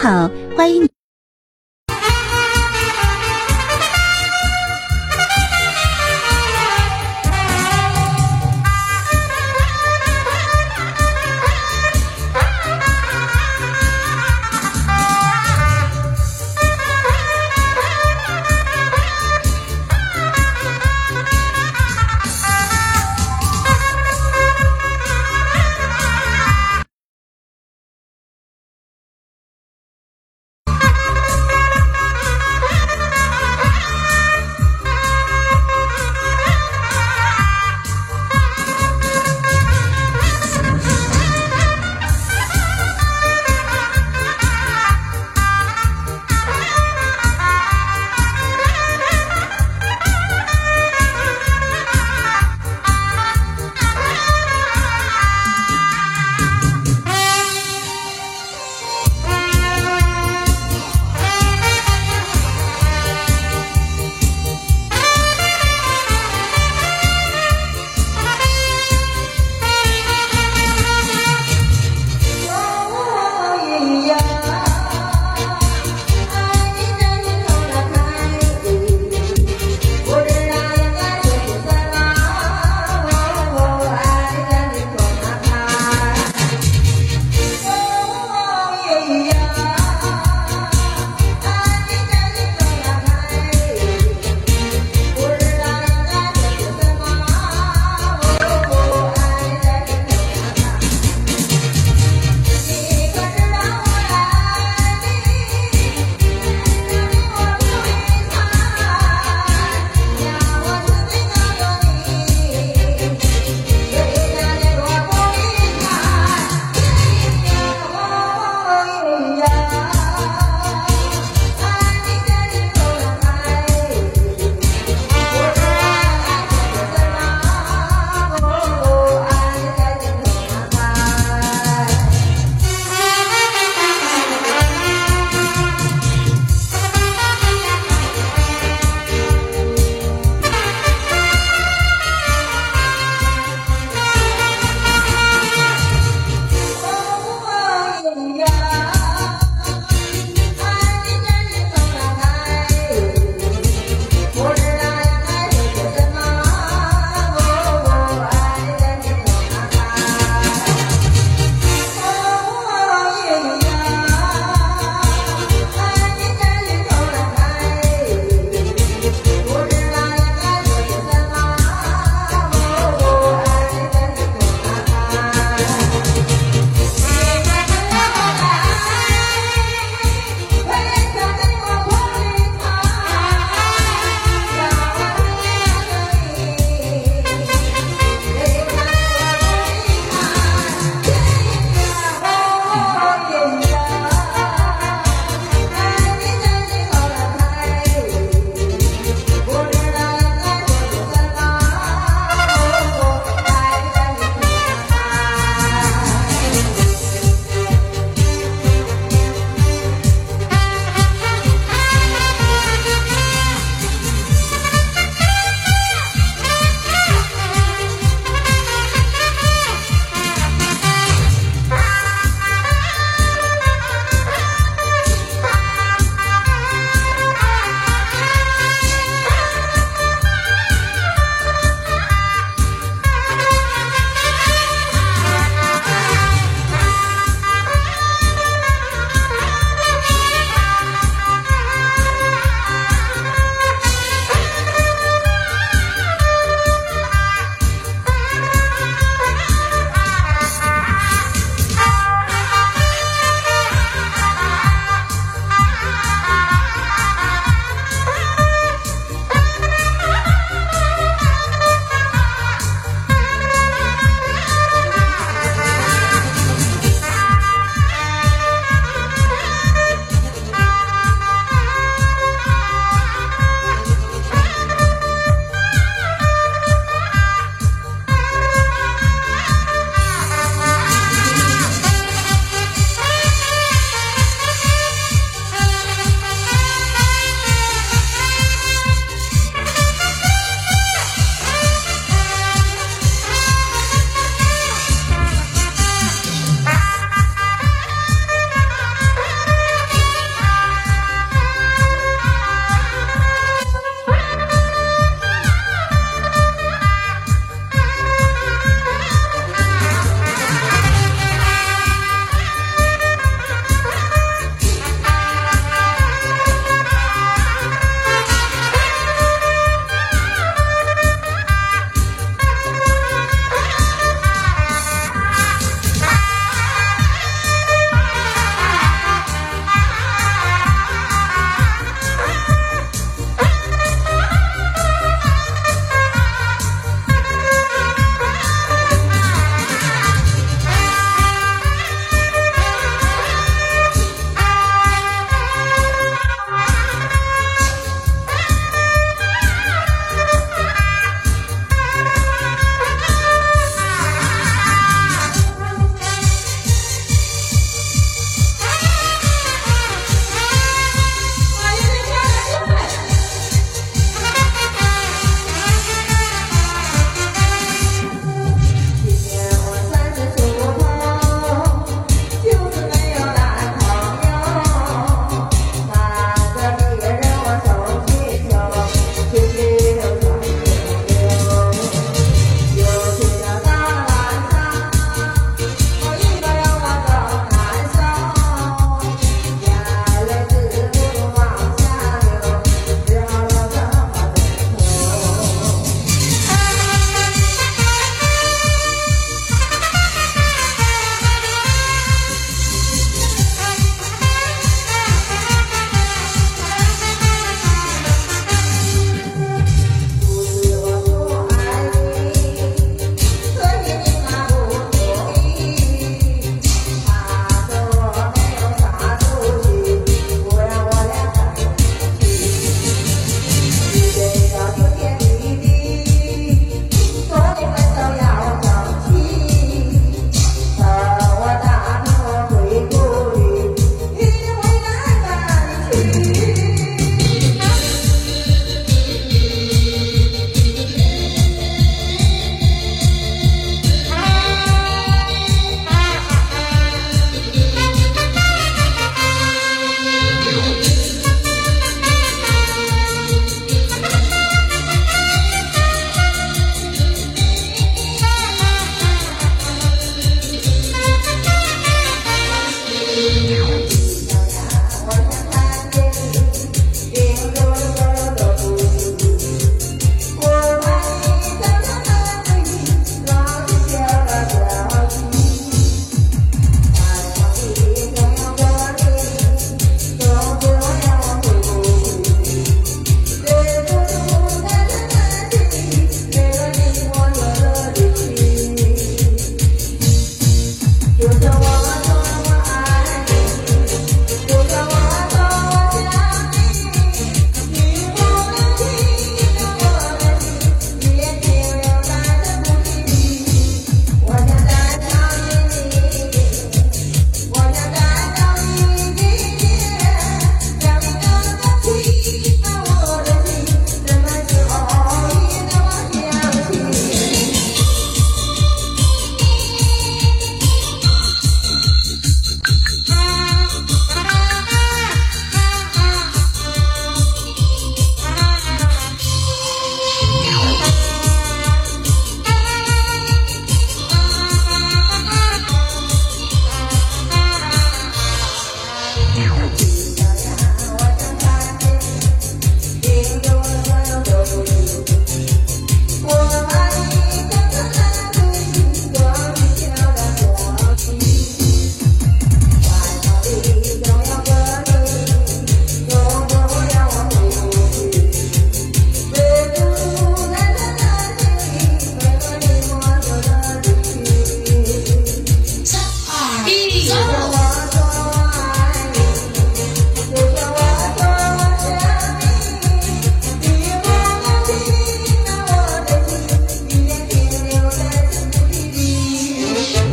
你好，欢迎你。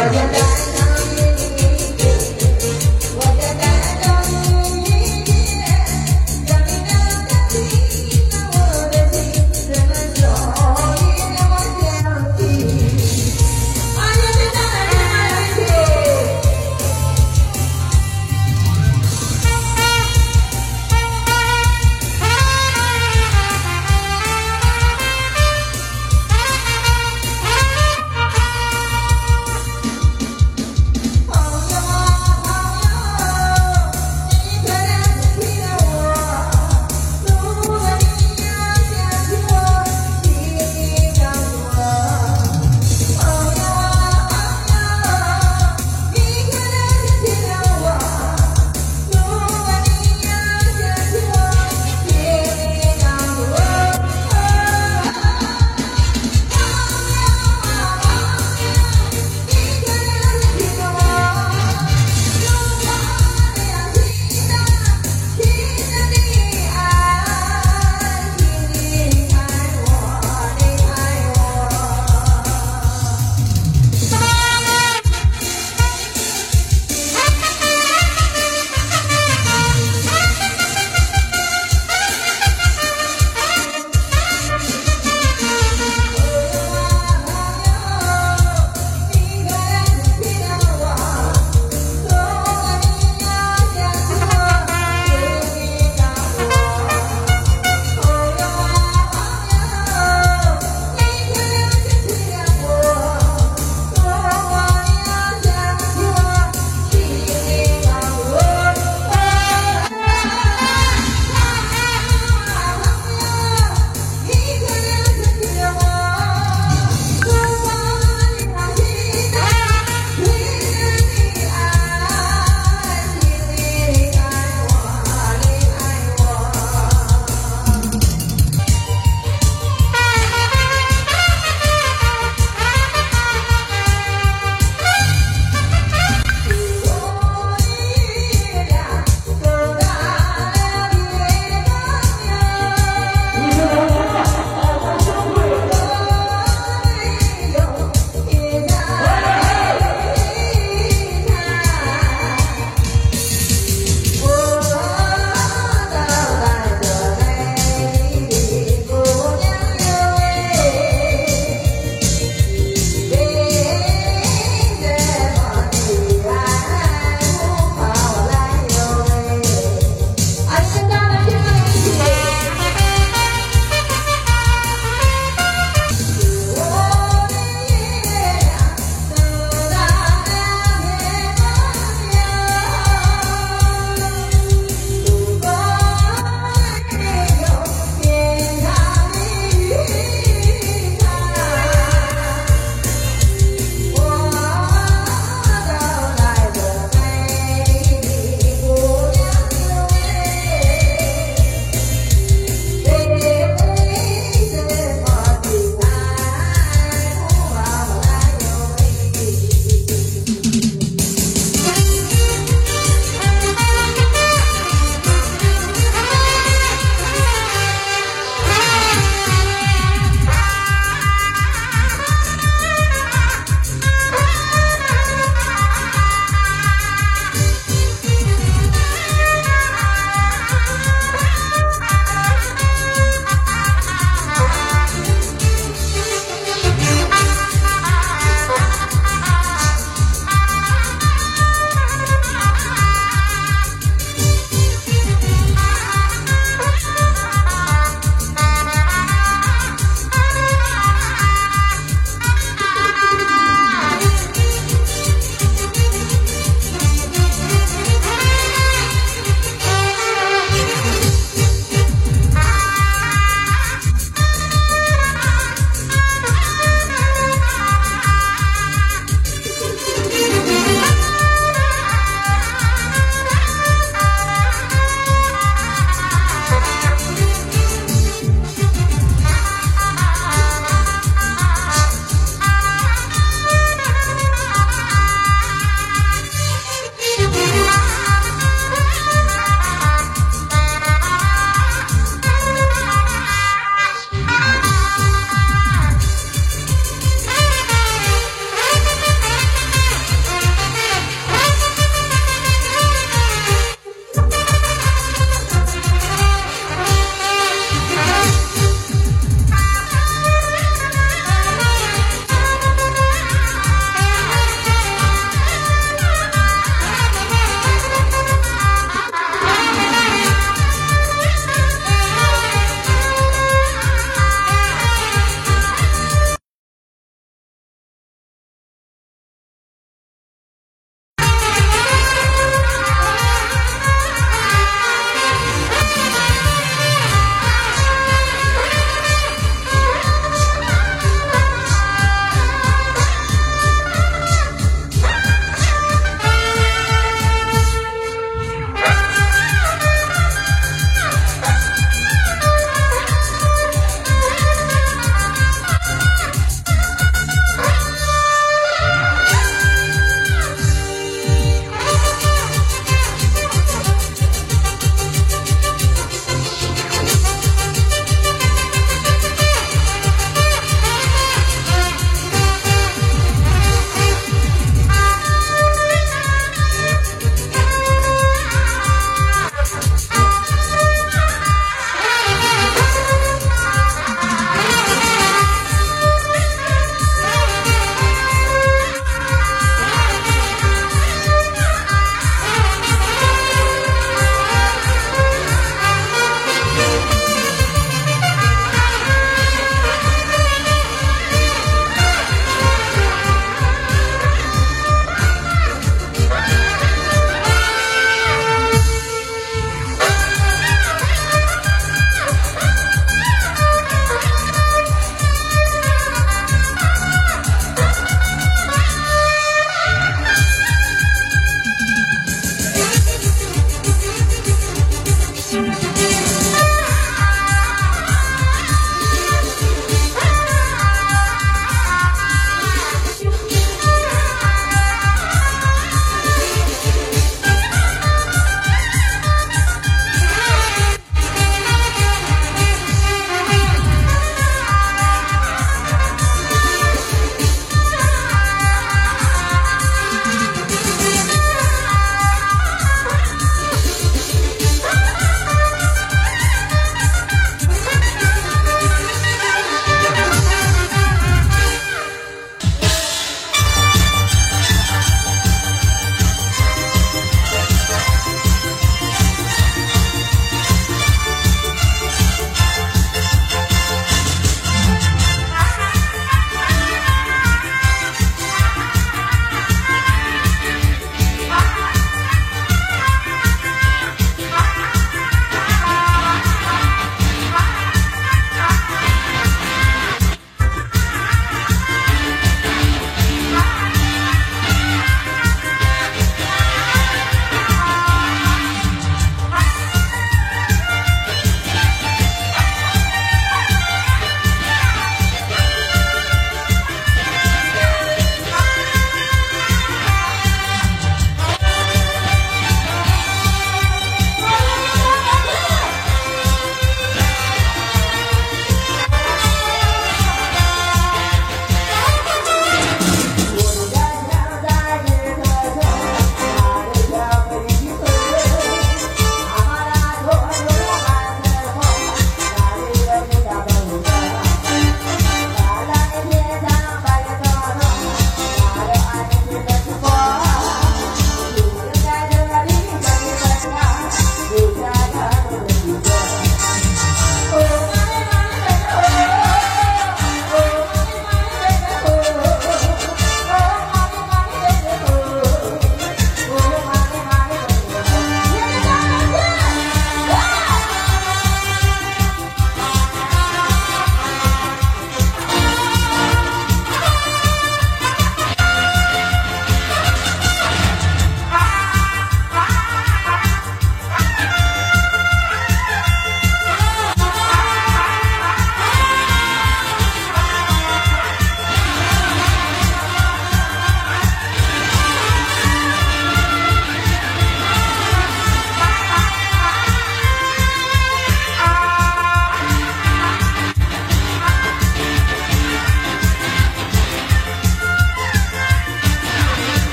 Thank you.